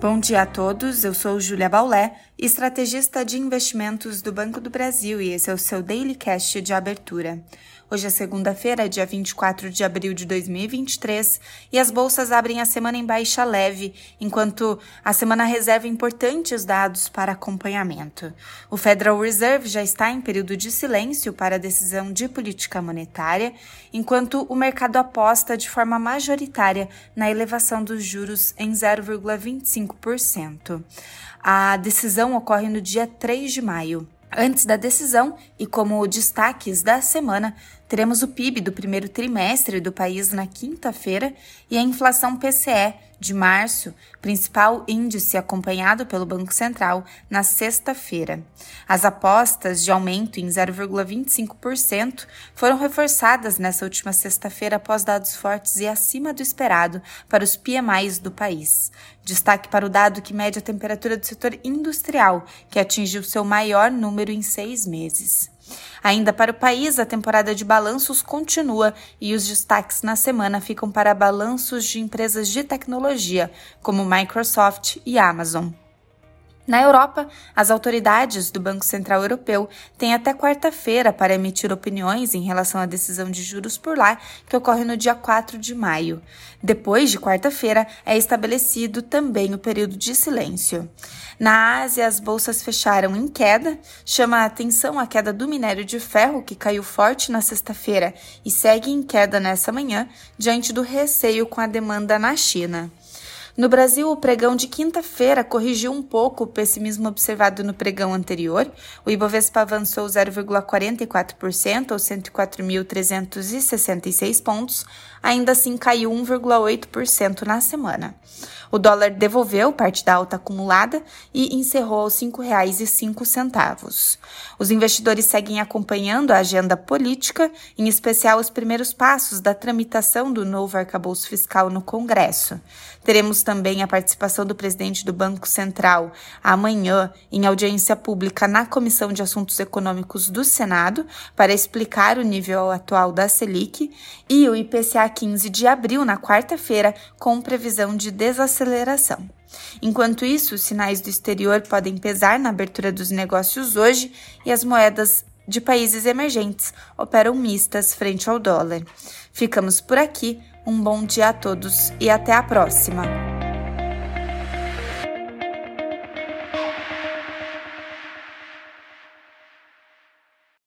Bom dia a todos, eu sou Julia Baulé, estrategista de investimentos do Banco do Brasil e esse é o seu Daily Cash de abertura. Hoje é segunda-feira, dia 24 de abril de 2023, e as bolsas abrem a semana em baixa leve, enquanto a semana reserva importantes dados para acompanhamento. O Federal Reserve já está em período de silêncio para a decisão de política monetária, enquanto o mercado aposta de forma majoritária na elevação dos juros em 0,25%. A decisão ocorre no dia 3 de maio. Antes da decisão, e como destaques da semana, teremos o PIB do primeiro trimestre do país na quinta-feira e a inflação PCE de março, principal índice acompanhado pelo Banco Central, na sexta-feira. As apostas de aumento em 0,25% foram reforçadas nessa última sexta-feira após dados fortes e acima do esperado para os PMIs do país. Destaque para o dado que mede a temperatura do setor industrial, que atingiu seu maior número em seis meses. Ainda para o país, a temporada de balanços continua e os destaques na semana ficam para balanços de empresas de tecnologia, como Microsoft e Amazon. Na Europa, as autoridades do Banco Central Europeu têm até quarta-feira para emitir opiniões em relação à decisão de juros por lá, que ocorre no dia 4 de maio. Depois de quarta-feira, é estabelecido também o período de silêncio. Na Ásia, as bolsas fecharam em queda. Chama a atenção a queda do minério de ferro, que caiu forte na sexta-feira e segue em queda nessa manhã, diante do receio com a demanda na China. No Brasil, o pregão de quinta-feira corrigiu um pouco o pessimismo observado no pregão anterior. O Ibovespa avançou 0,44% ou 104.366 pontos, ainda assim caiu 1,8% na semana. O dólar devolveu parte da alta acumulada e encerrou aos R$ 5,05. Os investidores seguem acompanhando a agenda política, em especial os primeiros passos da tramitação do novo arcabouço fiscal no Congresso. Teremos também a participação do presidente do Banco Central amanhã em audiência pública na Comissão de Assuntos Econômicos do Senado para explicar o nível atual da Selic e o IPCA 15 de abril, na quarta-feira, com previsão de desaceleração. Enquanto isso, os sinais do exterior podem pesar na abertura dos negócios hoje e as moedas de países emergentes operam mistas frente ao dólar. Ficamos por aqui, um bom dia a todos e até a próxima!